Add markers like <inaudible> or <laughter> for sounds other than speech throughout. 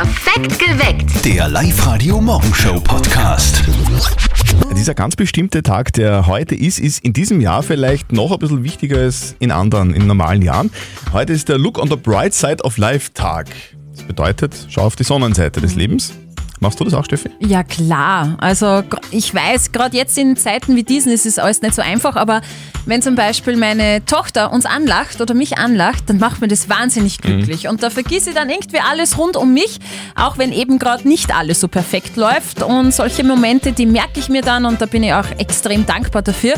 Perfekt geweckt. Der Live-Radio Morgenshow Podcast. Dieser ganz bestimmte Tag, der heute ist, ist in diesem Jahr vielleicht noch ein bisschen wichtiger als in anderen, in normalen Jahren. Heute ist der Look on the Bright Side of Life Tag. Das bedeutet, schau auf die Sonnenseite des Lebens. Machst du das auch, Steffi? Ja klar, also ich weiß, gerade jetzt in Zeiten wie diesen ist es alles nicht so einfach, aber wenn zum Beispiel meine Tochter uns anlacht oder mich anlacht, dann macht mir das wahnsinnig glücklich und da vergisse ich dann irgendwie alles rund um mich, auch wenn eben gerade nicht alles so perfekt läuft und solche Momente, die merke ich mir dann und da bin ich auch extrem dankbar dafür.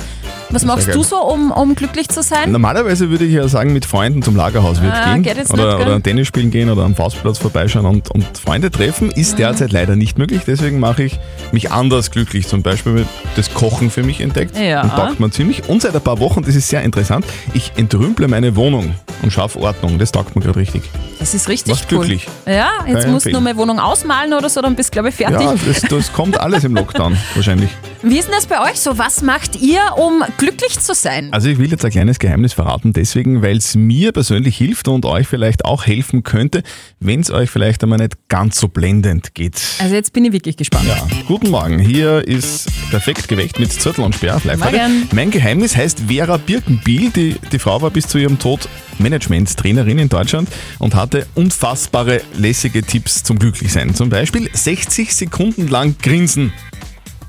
Was machst du so, um, um glücklich zu sein? Normalerweise würde ich ja sagen, mit Freunden zum Lagerhaus wird Ah, gehen. oder, oder Tennis spielen gehen oder am Faustplatz vorbeischauen und, und Freunde treffen. Ist derzeit leider nicht möglich. Deswegen mache ich mich anders glücklich. Zum Beispiel das Kochen für mich entdeckt. Ja. Und taugt mir ziemlich. Und seit ein paar Wochen, das ist sehr interessant, ich entrümple meine Wohnung und schaffe Ordnung. Das taugt mir gerade richtig. Das ist richtig Macht cool. glücklich. Ja, jetzt ich musst du nur meine Wohnung ausmalen oder so, dann bist du glaube ich fertig. Ja, das, das kommt alles im Lockdown <laughs> wahrscheinlich. Wie ist denn das bei euch so? Was macht ihr, um glücklich zu sein? Also ich will jetzt ein kleines Geheimnis verraten, deswegen, weil es mir persönlich hilft und euch vielleicht auch helfen könnte, wenn es euch vielleicht einmal nicht ganz so blendend geht. Also jetzt bin ich wirklich gespannt. Ja, guten Morgen. Hier ist perfekt geweckt mit Zürtel und Sperr auf live Morgen. Mein Geheimnis heißt Vera Birkenbiel. Die, die Frau war bis zu ihrem Tod Management-Trainerin in Deutschland und hatte unfassbare lässige Tipps zum Glücklichsein. Zum Beispiel 60 Sekunden lang grinsen.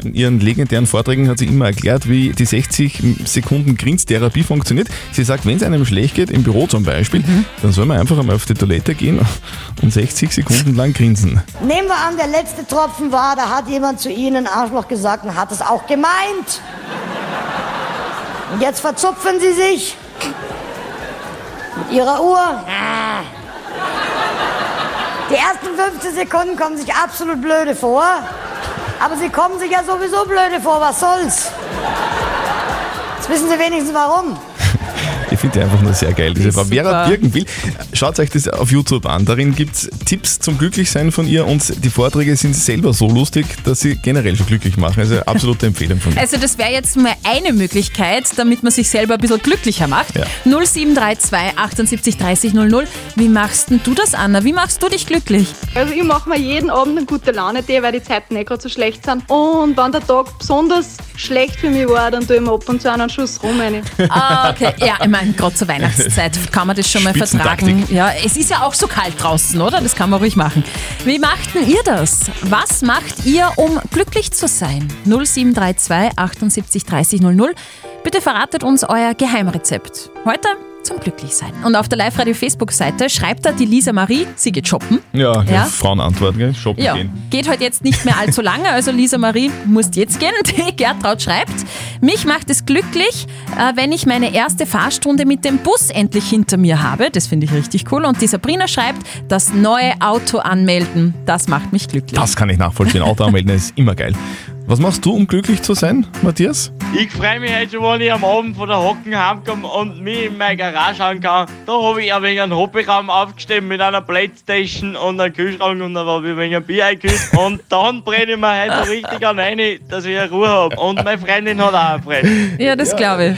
In ihren legendären Vorträgen hat sie immer erklärt, wie die 60 Sekunden Grinstherapie funktioniert. Sie sagt, wenn es einem schlecht geht, im Büro zum Beispiel, dann soll man einfach einmal auf die Toilette gehen und 60 Sekunden lang grinsen. Nehmen wir an, der letzte Tropfen war, da hat jemand zu Ihnen Arschloch gesagt und hat es auch gemeint. Und jetzt verzupfen Sie sich mit Ihrer Uhr. Die ersten 15 Sekunden kommen sich absolut blöde vor, aber Sie kommen sich ja sowieso blöde vor, was soll's? Jetzt wissen Sie wenigstens warum. Ich finde die einfach nur sehr geil, diese Frau. Vera super. Birkenbiel, schaut euch das auf YouTube an. Darin gibt es Tipps zum Glücklichsein von ihr und die Vorträge sind selber so lustig, dass sie generell schon glücklich machen. Also absolute Empfehlung von mir. Also das wäre jetzt mal eine Möglichkeit, damit man sich selber ein bisschen glücklicher macht. Ja. 0732 78 30 00. Wie machst denn du das, Anna? Wie machst du dich glücklich? Also ich mache mir jeden Abend eine gute Laune Tee, weil die Zeiten nicht gerade so schlecht sind. Und wenn der Tag besonders schlecht für mich war, dann tue ich mir ab und zu einen Schuss rum rein. Ah, okay. Ja, ich meine, gerade zur Weihnachtszeit <laughs> kann man das schon mal vertragen. Ja, es ist ja auch so kalt draußen, oder? Das kann man ruhig machen. Wie macht denn ihr das? Was macht ihr, um glücklich zu sein? 0732 78 30 00. Bitte verratet uns euer Geheimrezept. Heute zum Glücklichsein. Und auf der Live-Radio-Facebook-Seite schreibt da die Lisa Marie, sie geht shoppen. Ja, Ja. Frauenantwort, gell? Shoppen Ja, gehen. geht heute jetzt nicht mehr allzu lange, also Lisa Marie musst jetzt gehen. <laughs> Die Gertraud schreibt, mich macht es glücklich, äh, wenn ich meine erste Fahrstunde mit dem Bus endlich hinter mir habe. Das finde ich richtig cool. Und die Sabrina schreibt, das neue Auto anmelden, das macht mich glücklich. Das kann ich nachvollziehen. Auto anmelden ist immer geil. Was machst du, um glücklich zu sein, Matthias? Ich freue mich heute schon, wenn ich am Abend von der Hocken heimkomme und mich in meine Garage anschauen kann. Da habe ich ein wenig einen Hobbyraum aufgestellt mit einer Playstation und einem Kühlschrank und da habe ich ein wenig ein Bier eingekühlt. Und dann brenne ich mir heute so richtig an rein, dass ich eine Ruhe habe. Und meine Freundin hat auch eine Freude. Ja, das glaube ich.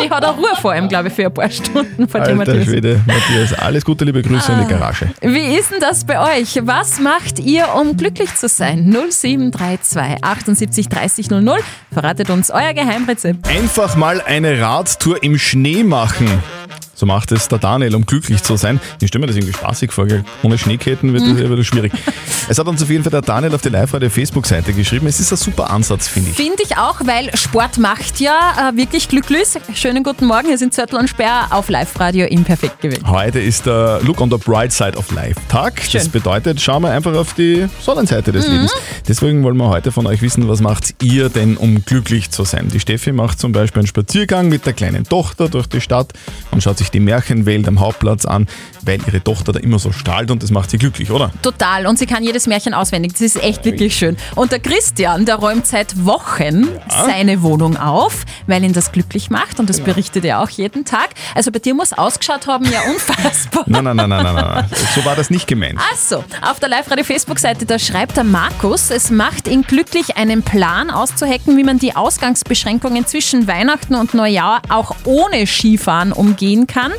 Die hat auch Ruhe vor allem, glaube ich, für ein paar Stunden vor dem Alter Matthias. Schwede, Matthias. Alles Gute, liebe Grüße in Ah. die Garage. Wie ist denn das bei euch? Was macht ihr, um glücklich zu sein? 0732 78 30 00. Verratet uns euer Geheimrezept. Einfach mal eine Radtour im Schnee machen. So macht es der Daniel, um glücklich zu sein. Ich stelle mir das irgendwie spaßig vor, gell? ohne Schneeketten wird das, wird das schwierig. Es hat uns auf jeden Fall der Daniel auf die Live-Radio-Facebook-Seite geschrieben. Es ist ein super Ansatz, finde ich. Finde ich auch, weil Sport macht ja äh, wirklich glücklich. Schönen guten Morgen, hier sind Zörtel und Sperr auf Live-Radio im Perfekt gewählt. Heute ist der Look on the Bright Side of Life Tag. Das Schön. Mhm. bedeutet, schauen wir einfach auf die Sonnenseite des Lebens. Deswegen wollen wir heute von euch wissen, was macht ihr denn, um glücklich zu sein? Die Steffi macht zum Beispiel einen Spaziergang mit der kleinen Tochter durch die Stadt und schaut sich die Märchenwelt am Hauptplatz an, weil ihre Tochter da immer so strahlt und das macht sie glücklich, oder? Total. Und sie kann jedes Märchen auswendig. Das ist echt wirklich schön. Und der Christian, der räumt seit Wochen seine Wohnung auf, weil ihn das glücklich macht. Und das berichtet er auch jeden Tag. Also bei dir muss ausgeschaut haben, ja unfassbar. Nein, nein, nein, nein, nein, nein. So war das nicht gemeint. Achso, auf der Live-Radio-Facebook-Seite, da schreibt der Markus, es macht ihn glücklich, einen Plan auszuhacken, wie man die Ausgangsbeschränkungen zwischen Weihnachten und Neujahr auch ohne Skifahren umgehen kann. Kann.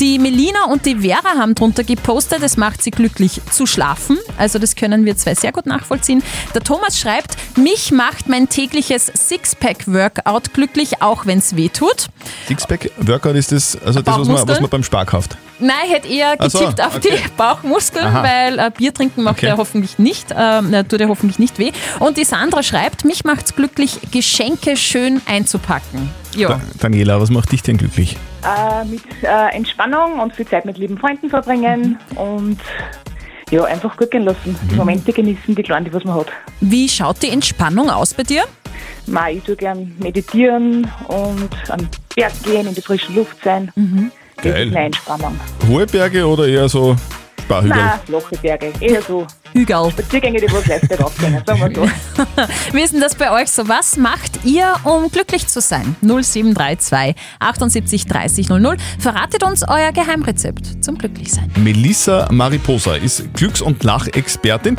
Die Melina und die Vera haben drunter gepostet, es macht sie glücklich zu schlafen. Also das können wir zwei sehr gut nachvollziehen. Der Thomas schreibt, mich macht mein tägliches Sixpack-Workout glücklich, auch wenn es weh tut. Sixpack-Workout ist das, also das, was man, was man beim Spar kauft. Nein, ich hätte eher Ach so, getippt auf okay. die Bauchmuskeln, Aha. weil äh, Bier trinken macht Okay. ja hoffentlich nicht, äh, tut ja hoffentlich nicht weh. Und die Sandra schreibt, mich macht's glücklich, Geschenke schön einzupacken. Ja. Da, Daniela, was macht dich denn glücklich? äh, mit äh, Entspannung und viel Zeit mit lieben Freunden verbringen und ja, einfach gut gehen lassen. Die Momente genießen, die kleinen, die was man hat. Wie schaut die Entspannung aus bei dir? Mei, ich tue gern meditieren und am Berg gehen, in die frische Luft sein. Das Geil. Entspannung. Hohe Berge oder eher so Sparhügel? Nein, flache Berge. Eher so Hügel. Spaziergänge, die was leicht raufgehen, sagen wir so. <laughs> Wie ist denn das bei euch so? Was macht ihr, um glücklich zu sein? 0732 78 30 00. Verratet uns euer Geheimrezept zum Glücklichsein. Melissa Mariposa ist Glücks- und Lachexpertin.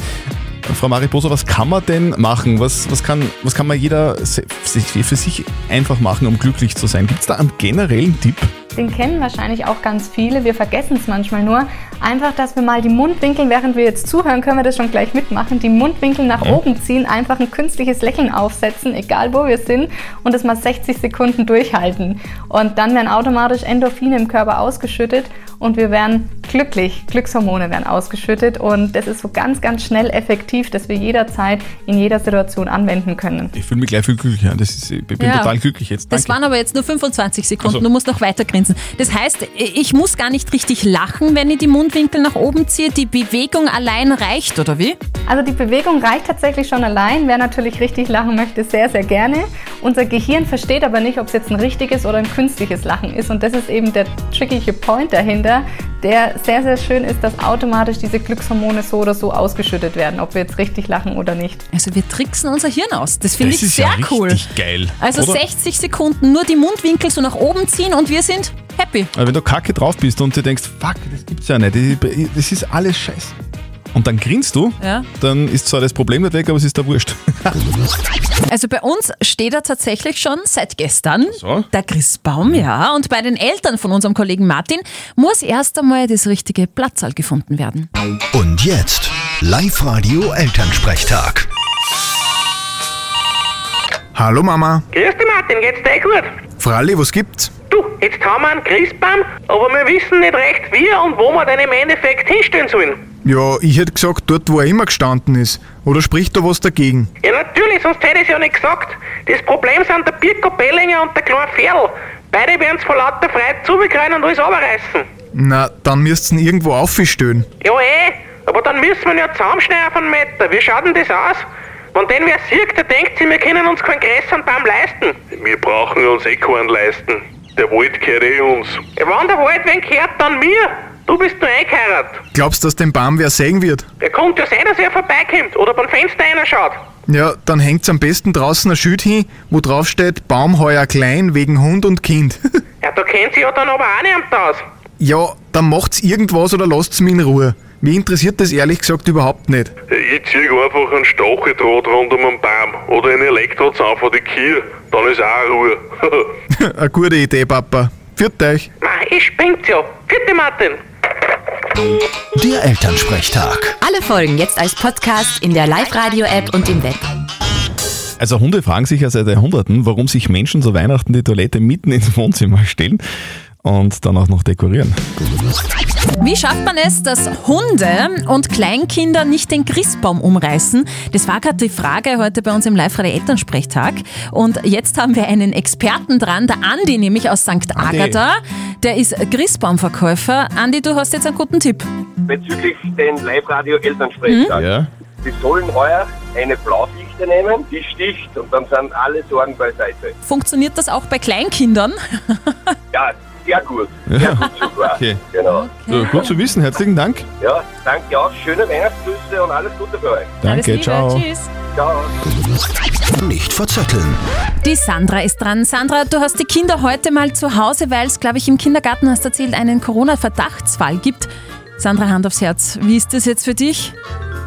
Frau Mariposa, was kann man denn machen? Was, was, kann, was kann man jeder für sich einfach machen, um glücklich zu sein? Gibt es da einen generellen Tipp? Den kennen wahrscheinlich auch ganz viele. Wir vergessen es manchmal nur. Einfach, dass wir mal die Mundwinkel, während wir jetzt zuhören, können wir das schon gleich mitmachen, die Mundwinkel nach oben ziehen, einfach ein künstliches Lächeln aufsetzen, egal wo wir sind, und das mal 60 Sekunden durchhalten. Und dann werden automatisch Endorphine im Körper ausgeschüttet und wir werden glücklich. Glückshormone werden ausgeschüttet und das ist so ganz, ganz schnell effektiv, dass wir jederzeit in jeder Situation anwenden können. Ich fühle mich gleich viel glücklicher. Das ist, ich bin Ja. total glücklich jetzt. Das Danke. waren aber jetzt nur 25 Sekunden. Ach so. Du musst noch weiter grinsen. Das heißt, ich muss gar nicht richtig lachen, wenn ich die Mundwinkel nach oben ziehe. Die Bewegung allein reicht, oder wie? Also die Bewegung reicht tatsächlich schon allein. Wer natürlich richtig lachen möchte, sehr, sehr gerne. Unser Gehirn versteht aber nicht, ob es jetzt ein richtiges oder ein künstliches Lachen ist. Und das ist eben der trickige Point dahinter, der sehr, sehr schön ist, dass automatisch diese Glückshormone so oder so ausgeschüttet werden, ob wir jetzt richtig lachen oder nicht. Also wir tricksen unser Hirn aus. Das finde ich ist sehr ja cool. richtig geil. Also oder? 60 Sekunden nur die Mundwinkel so nach oben ziehen und wir sind happy. Aber wenn du kacke drauf bist und dir denkst, fuck, das gibt's ja nicht, das- das ist alles scheiße. Und dann grinst du, Ja. dann ist zwar das Problem nicht weg, aber es ist da wurscht. <laughs> Also bei uns steht er tatsächlich schon seit gestern, So. der Christbaum, ja. Und bei den Eltern von unserem Kollegen Martin muss erst einmal das richtige Platzal gefunden werden. Und jetzt Live-Radio Elternsprechtag. Hallo Mama. Grüß dich Martin, geht's dir eh gut? Fralli, was gibt's? Du, jetzt haben wir einen Christbaum, aber wir wissen nicht recht wie und wo wir den im Endeffekt hinstellen sollen. Ja, ich hätte gesagt, dort wo er immer gestanden ist. Oder spricht da was dagegen? Ja natürlich, sonst hätte ich es ja nicht gesagt. Das Problem sind der Birko Bellinger und der kleine Ferl. Beide werden's vor lauter Freude zubekreuen und alles runterreißen. Na, dann müsst's ihn irgendwo aufstellen. Ja eh, aber dann müssen wir ihn ja zusammenschneiden auf einen Meter. Wie schaut denn das aus? Wenn den wer sieht, der denkt sich, wir können uns keinen größeren Baum leisten. Wir brauchen uns eh keinen leisten. Der Wald gehört eh uns. Ja, wenn der Wald wen gehört, dann mir. Du bist nur eingeheiratet. Glaubst du, dass den Baum wer sägen wird? Er könnte ja sein, dass er vorbeikommt oder beim Fenster reinschaut. Ja, dann hängt's am besten draußen ein Schild hin, wo drauf steht, Baum heuer klein wegen Hund und Kind. <laughs> Ja, da kennt sie ja dann aber auch niemand aus. ja, dann macht's irgendwas oder lasst's mich in Ruhe. Mich interessiert das ehrlich gesagt überhaupt nicht. Ich zieh einfach einen Stacheldraht rund um den Baum oder einen Elektrozaun von die Kier. Dann ist auch Ruhe. <laughs> <laughs> Eine gute Idee, Papa. Führt euch. Mei, ich spinnt's ja. Bitte, Martin. Der Elternsprechtag. Alle Folgen jetzt als Podcast in der Live-Radio-App und im Web. Also Hunde fragen sich ja seit Jahrhunderten, warum sich Menschen zu Weihnachten die Toilette mitten ins Wohnzimmer stellen und dann auch noch dekorieren. Wie schafft man es, dass Hunde und Kleinkinder nicht den Christbaum umreißen? Das war gerade die Frage heute bei uns im Live-Radio Elternsprechtag. Und jetzt haben wir einen Experten dran, der Andi, nämlich aus St. Agatha. Der ist Christbaumverkäufer. Andi, du hast jetzt einen guten Tipp. bezüglich den Live-Radio-Elternsprechtag. Ja. Sie sollen heuer eine Blaufichte nehmen, die sticht und dann sind alle Sorgen beiseite. Funktioniert das auch bei Kleinkindern? Ja, sehr gut. Sehr gut sogar. <laughs> Okay. Genau. So, gut zu wissen, herzlichen Dank. Ja, danke auch. Schöne Weihnachtsgrüße und alles Gute für euch. Danke, Liebe, ciao. Tschüss. Ciao. Nicht verzetteln. Die Sandra ist dran. Sandra, du hast die Kinder heute mal zu Hause, weil es, glaube ich, im Kindergarten hast erzählt, einen Corona-Verdachtsfall gibt. Sandra, Hand aufs Herz. Wie ist das jetzt für dich?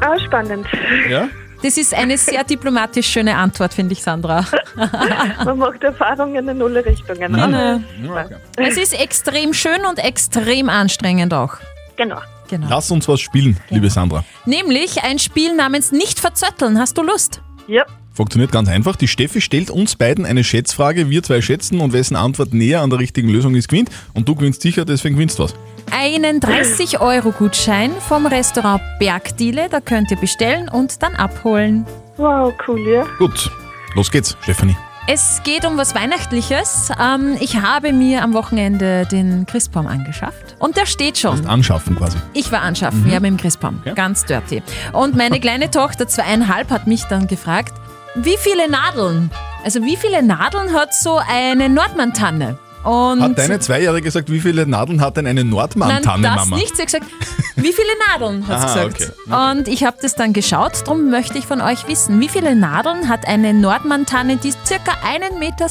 Ah, spannend. Ja? Das ist eine sehr diplomatisch schöne Antwort, finde ich, Sandra. <laughs> Man macht Erfahrungen in alle Richtungen. Ja. aber- Es ist extrem schön und extrem anstrengend auch. Genau. Genau. Lass uns was spielen, liebe Sandra. Nämlich ein Spiel namens Nicht verzötteln. Hast du Lust? Ja. Funktioniert ganz einfach. Die Steffi stellt uns beiden eine Schätzfrage. Wir zwei schätzen und wessen Antwort näher an der richtigen Lösung ist, gewinnt. Und du gewinnst sicher, deswegen gewinnst du was. Einen 30-Euro-Gutschein vom Restaurant Bergdiele. Da könnt ihr bestellen und dann abholen. Wow, cool, ja. Gut, los geht's, Stefanie. Es geht um was Weihnachtliches. Ähm, ich habe mir am Wochenende den Christbaum angeschafft. Und der steht schon. Anschaffen quasi. Ich war anschaffen, Mhm. ja, mit dem Christbaum. Ganz dirty. Und meine <laughs> kleine Tochter, zweieinhalb, hat mich dann gefragt, wie viele Nadeln, also wie viele Nadeln hat so eine Nordmann-Tanne? Und Hat deine Zweijährige gesagt, wie viele Nadeln hat denn eine Nordmann-Tanne, Nein, das Mama? nicht. Sie hat gesagt, wie viele Nadeln, hat sie Aha, gesagt. Und ich habe das dann geschaut, darum möchte ich von euch wissen, wie viele Nadeln hat eine Nordmann-Tanne, die circa 1,70 Meter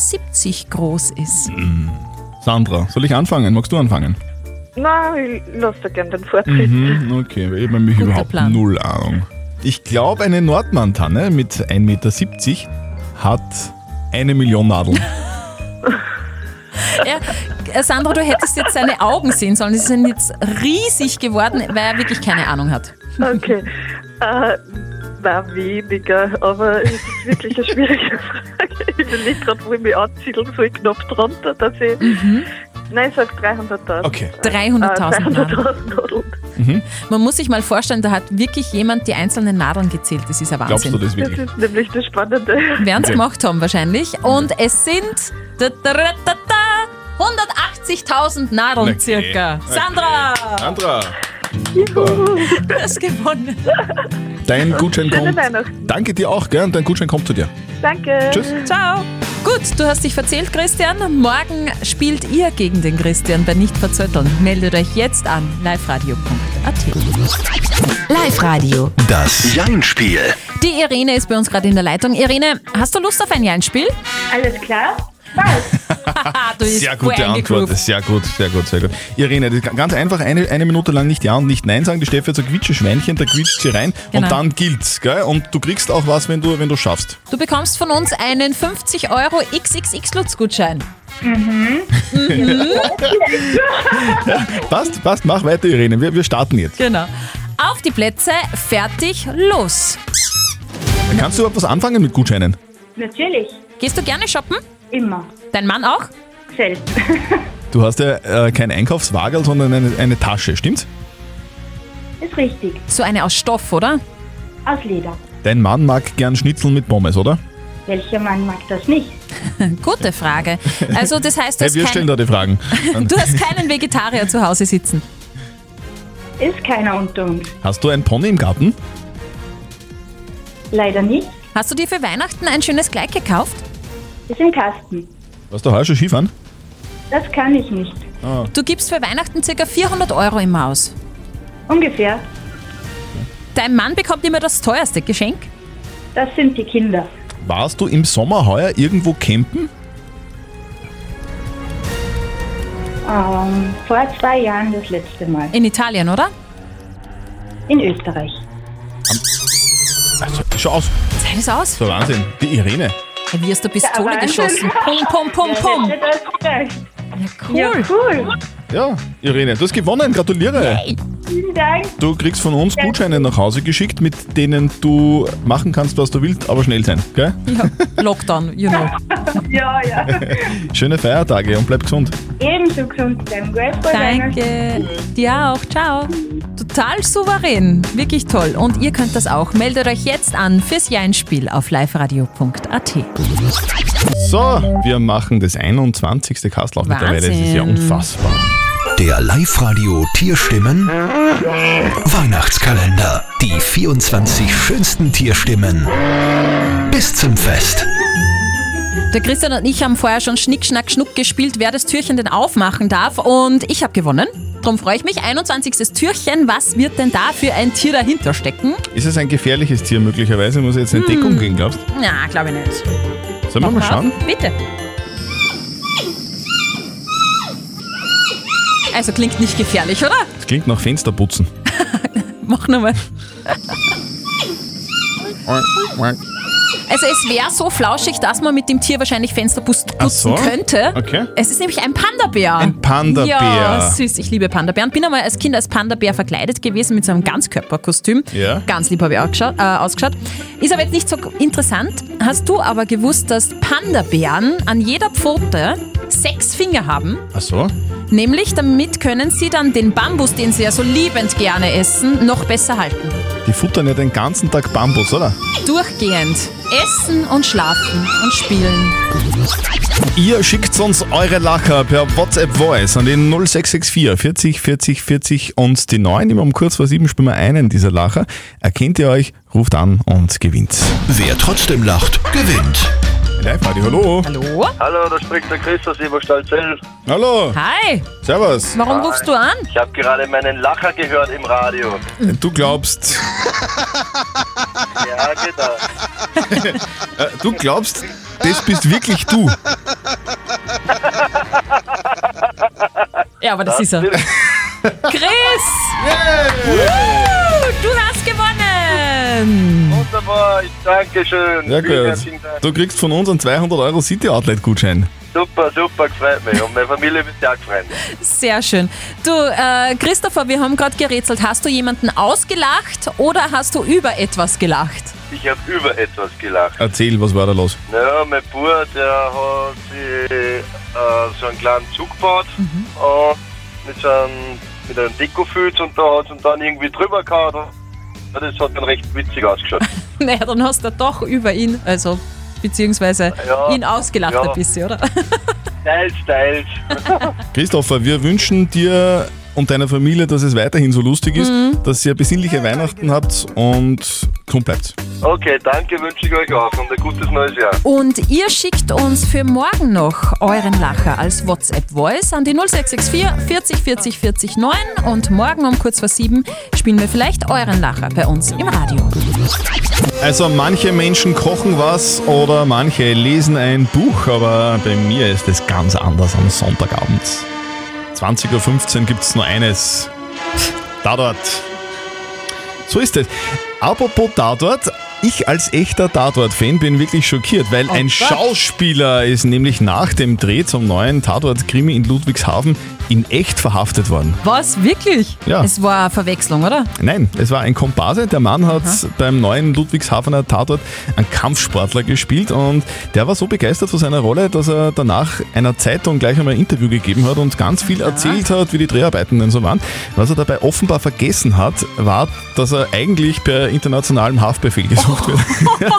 groß ist? Sandra, soll ich anfangen? Magst du anfangen? Nein, ich lasse gerne den Vortritt. Mhm, okay, ich habe nämlich überhaupt Plan. null Ahnung. Ich glaube, eine Nordmann-Tanne mit 1,70 Meter hat eine Million Nadeln. <laughs> Ja, äh, Sandra, du hättest jetzt seine Augen sehen sollen. Sie sind jetzt riesig geworden, weil er wirklich keine Ahnung hat. Okay. Äh, war weniger, aber es ist wirklich eine schwierige <laughs> Frage. Ich will nicht gerade, wo ich mich ansiedeln soll, knapp drunter, dass ich. Nein, ich sag 300.000. Okay. 300.000 Äh, 300.000 Nadeln. Mhm. Man muss sich mal vorstellen, da hat wirklich jemand die einzelnen Nadeln gezählt. Das ist ein Glaubst Wahnsinn. du das Das wirklich? ist nämlich das Spannende. Werden sie Okay. gemacht haben wahrscheinlich. Und es sind da, da, da, da, da, 180.000 Nadeln Okay. circa. Okay. Sandra, Sandra, du hast gewonnen. dein Gutschein Schöne kommt. Weihnachten. Danke dir auch, gell? Und dein Gutschein kommt zu dir. Danke. Tschüss. Ciao. Gut, du hast dich verzählt, Christian. Morgen spielt ihr gegen den Christian bei Nicht verzötteln. Meldet euch jetzt an liveradio.at. Live-Radio. Das Jein-Spiel. Die Irene ist bei uns gerade in der Leitung. Irene, hast du Lust auf ein Jeinspiel? Alles klar? bist <laughs> Sehr gute Antwort, sehr gut, sehr gut, sehr gut. Irene, ganz einfach, eine, eine Minute lang nicht Ja und nicht Nein sagen. Die Steffi hat so Quietscheschweinchen, da quietscht sie rein Genau. und dann gilt's, gell? Und du kriegst auch was, wenn du, wenn du schaffst. Du bekommst von uns einen 50 Euro XXX-Lutz-Gutschein. <laughs> Ja, passt, passt, mach weiter, Irene. Wir, wir starten jetzt. Genau. Auf die Plätze, fertig, los. Kannst du überhaupt was anfangen mit Gutscheinen? Natürlich. Gehst du gerne shoppen? Immer. Dein Mann auch? Selbst. Du hast ja äh, kein Einkaufswagel, sondern eine, eine Tasche, stimmt's? Ist richtig. So eine aus Stoff, oder? Aus Leder. Dein Mann mag gern Schnitzel mit Pommes, oder? Welcher Mann mag das nicht? <laughs> Gute Frage. Also das heißt, du Hey, hast, wir stellen da die Fragen. <laughs> du hast keinen Vegetarier zu Hause sitzen. Ist keiner unter uns. Hast du ein Pony im Garten? Leider nicht. Hast du dir für Weihnachten ein schönes Kleid gekauft? Ist im Kasten. Warst du heuer schon Skifahren? Das kann ich nicht. Ah. Du gibst für Weihnachten ca. 400 Euro immer aus. Ungefähr. Dein Mann bekommt immer das teuerste Geschenk. Das sind die Kinder. Warst du im Sommer heuer irgendwo campen? Ähm, vor zwei Jahren das letzte Mal. In Italien, oder? In Österreich. Also, schau aus. Zeig das aus. So Wahnsinn. Die Irene. Wie hast du Pistole Ja, geschossen? Pum, pum, pum, pum. Ja. Cool. Ja, cool. Ja, Irene, du hast gewonnen. Gratuliere. Vielen Dank. Du kriegst von uns Gutscheine nach Hause geschickt, mit denen du machen kannst, was du willst, aber schnell sein. Gell? Ja, Lockdown, you know. <laughs> Ja, ja. <laughs> Schöne Feiertage und bleib gesund. Ebenso gesund bleiben, gell? Danke. Dir auch. Ciao. Total souverän. Wirklich toll. Und ihr könnt das auch. Meldet euch jetzt an fürs Jeinspiel auf liveradio.at. So, wir machen das 21. Kastel mittlerweile. Das ist ja Wahnsinn. unfassbar. Der Live-Radio Tierstimmen Weihnachtskalender. Die 24 schönsten Tierstimmen bis zum Fest. Der Christian und ich haben vorher schon Schnick, Schnack, Schnuck gespielt, wer das Türchen denn aufmachen darf. Und ich habe gewonnen. Darum freue ich mich. 21. Türchen. Was wird denn da für ein Tier dahinter stecken? Ist es ein gefährliches Tier möglicherweise? Muss jetzt eine Hm. Deckung gehen, glaubst du? Na, glaube ich nicht. Sollen wir mal schauen? Bitte. Also klingt nicht gefährlich, oder? Das klingt nach Fensterputzen. <laughs> Mach nochmal. Also es wäre so flauschig, dass man mit dem Tier wahrscheinlich Fenster Ach putzen so? könnte. Okay. Es ist nämlich ein Panda-Bär. Ein Panda-Bär. Ja, süß. Ich liebe Panda-Bären. Bin einmal als Kind als Panda-Bär verkleidet gewesen mit so einem Ganzkörperkostüm. Ja. Ganz lieb habe ich ausgeschaut, äh, ausgeschaut. Ist aber jetzt nicht so interessant. Hast du aber gewusst, dass Panda-Bären an jeder Pfote sechs Finger haben? Ach so? Nämlich damit können sie dann den Bambus, den sie ja so liebend gerne essen, noch besser halten. Die futtern ja den ganzen Tag Bambus, oder? Durchgehend. Essen und schlafen und spielen. Ihr schickt uns eure Lacher per WhatsApp Voice an den 0664 40 40 40 und die 9. Immer um kurz vor 7 spielen wir einen dieser Lacher. Erkennt ihr euch, ruft an und gewinnt. Wer trotzdem lacht, gewinnt. Live Radio, hallo. Hallo? Hallo, da spricht der Chris aus Eberstadt-Zell. Hallo. Hi. Servus. Warum rufst du an? Ich habe gerade meinen Lacher gehört im Radio. Du glaubst, Ja, genau. äh, du glaubst, das bist wirklich du. Ja, aber das, ist er. Chris! Woo, du hast gewonnen! Wunderbar, danke schön. Ja Vielen gut. herzlichen Dank. Du kriegst von uns einen 200 Euro City Outlet Gutschein. Super, super, gefreut mich. Und meine Familie wird sich auch freuen. Sehr schön. Du, äh, Christopher, wir haben gerade gerätselt. Hast du jemanden ausgelacht oder hast du über etwas gelacht? Ich habe über etwas gelacht. Erzähl, was war da los? Naja, mein Bruder, der hat sich äh, so einen kleinen Zug gebaut Mhm. und mit so einem, mit einem Dekofilz und da hat es dann irgendwie drüber gehauen. Ja, Das hat dann recht witzig ausgeschaut. <laughs> Naja, dann hast du doch über ihn, also beziehungsweise Ja, ihn ausgelacht ja. ein bisschen, oder? <laughs> teils, teils. <laughs> Christopher, wir wünschen dir und deiner Familie, dass es weiterhin so lustig ist, Mhm. dass ihr besinnliche Weihnachten habt und gesund bleibt. Okay, danke, wünsche ich euch auch und ein gutes neues Jahr. Und ihr schickt uns für morgen noch euren Lacher als WhatsApp-Voice an die 0664 40 40 40 9 und morgen um kurz vor sieben spielen wir vielleicht euren Lacher bei uns im Radio. Also manche Menschen kochen was oder manche lesen ein Buch, aber bei mir ist es ganz anders am Sonntagabend. 20.15 Uhr gibt es nur eines. Tatort. So ist es. Apropos Tatort, ich als echter Tatort-Fan bin wirklich schockiert, weil Oh ein Gott. Schauspieler ist nämlich nach dem Dreh zum neuen Tatort-Krimi in Ludwigshafen in echt verhaftet worden. Was? Wirklich? Ja. Es war eine Verwechslung, oder? Nein, es war ein Komparse. Der Mann hat beim neuen Ludwigshafener Tatort einen Kampfsportler gespielt und der war so begeistert von seiner Rolle, dass er danach einer Zeitung gleich einmal ein Interview gegeben hat und ganz viel erzählt hat, wie die Dreharbeiten denn so waren. Was er dabei offenbar vergessen hat, war, dass er eigentlich per internationalem Haftbefehl <laughs> gesucht wird. <laughs>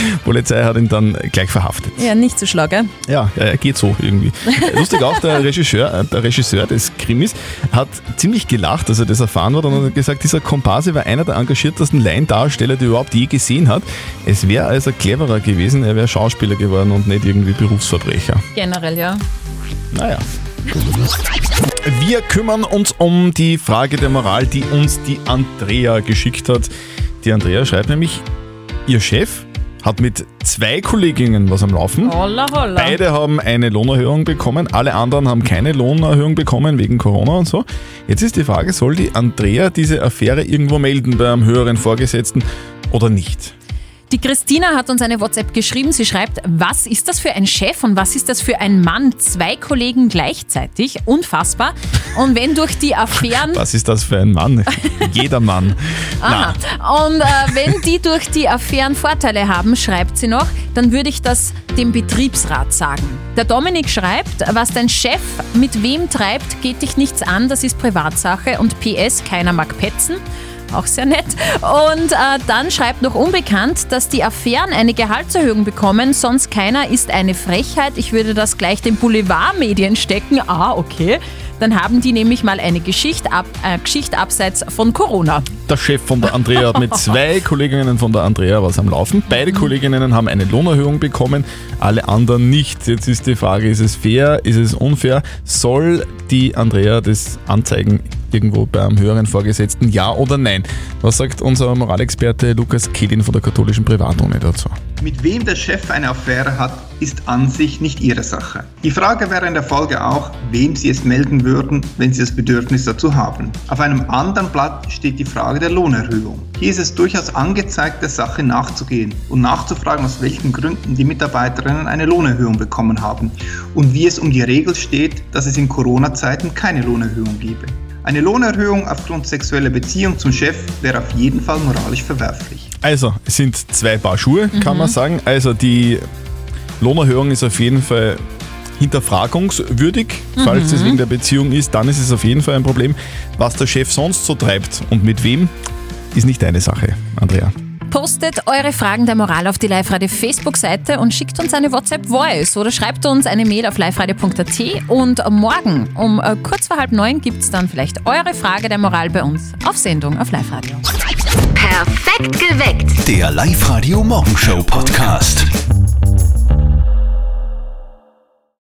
die Polizei hat ihn dann gleich verhaftet. Ja, nicht so schlau, gell? Ja, er geht so irgendwie. Lustig auch, der Regisseur, äh, der Regisseur des Krimis hat ziemlich gelacht, als er das erfahren hat und hat gesagt, dieser Komparse war einer der engagiertesten Laiendarsteller, die er überhaupt je gesehen hat. Es wäre also cleverer gewesen, er wäre Schauspieler geworden und nicht irgendwie Berufsverbrecher. Generell, ja. Naja. Wir kümmern uns um die Frage der Moral, die uns die Andrea geschickt hat. Die Andrea schreibt nämlich, ihr Chef hat mit zwei Kolleginnen was am Laufen. Holla, holla. Beide haben eine Lohnerhöhung bekommen, alle anderen haben keine Lohnerhöhung bekommen wegen Corona und so. Jetzt ist die Frage, soll die Andrea diese Affäre irgendwo melden beim höheren Vorgesetzten oder nicht? Die Christina hat uns eine WhatsApp geschrieben. Sie schreibt, was ist das für ein Chef und was ist das für ein Mann? Zwei Kollegen gleichzeitig. Unfassbar. Und wenn durch die Affären... <laughs> Was ist das für ein Mann? Jeder Mann. <laughs> Aha. Und äh, wenn die durch die Affären Vorteile haben, schreibt sie noch, dann würde ich das dem Betriebsrat sagen. Der Dominik schreibt, was dein Chef mit wem treibt, geht dich nichts an, das ist Privatsache und PS, keiner mag petzen. Auch sehr nett. Und äh, dann schreibt noch unbekannt, dass die Affären eine Gehaltserhöhung bekommen, sonst keiner ist eine Frechheit. Ich würde das gleich den Boulevardmedien stecken. Ah, okay. Dann haben die nämlich mal eine Geschichte, ab, äh, Geschichte abseits von Corona. Der Chef von der Andrea hat mit zwei <laughs> Kolleginnen von der Andrea was am Laufen. Beide Kolleginnen haben eine Lohnerhöhung bekommen, alle anderen nicht. Jetzt ist die Frage, ist es fair, ist es unfair? Soll die Andrea das anzeigen irgendwo beim höheren Vorgesetzten, ja oder nein? Was sagt unser Moralexperte Lukas Kehlin von der katholischen Privatuni dazu? Mit wem der Chef eine Affäre hat, ist an sich nicht ihre Sache. Die Frage wäre in der Folge auch, wem sie es melden würden, wenn sie das Bedürfnis dazu haben. Auf einem anderen Blatt steht die Frage der Lohnerhöhung. Hier ist es durchaus angezeigt, der Sache nachzugehen und nachzufragen, aus welchen Gründen die Mitarbeiterinnen eine Lohnerhöhung bekommen haben und wie es um die Regel steht, dass es in Corona-Zeiten keine Lohnerhöhung gebe. Eine Lohnerhöhung aufgrund sexueller Beziehung zum Chef wäre auf jeden Fall moralisch verwerflich. Also, es sind zwei Paar Schuhe, kann Mhm. man sagen. Also, die Lohnerhöhung ist auf jeden Fall hinterfragungswürdig. Falls Mhm. es wegen der Beziehung ist, dann ist es auf jeden Fall ein Problem. Was der Chef sonst so treibt und mit wem, ist nicht deine Sache, Andrea. Postet eure Fragen der Moral auf die Live-Radio Facebook-Seite und schickt uns eine WhatsApp-Voice oder schreibt uns eine Mail auf liveradio.at und morgen um äh, kurz vor halb neun gibt es dann vielleicht eure Frage der Moral bei uns auf Sendung auf Live-Radio. Perfekt geweckt. Der Live-Radio Morgenshow Podcast.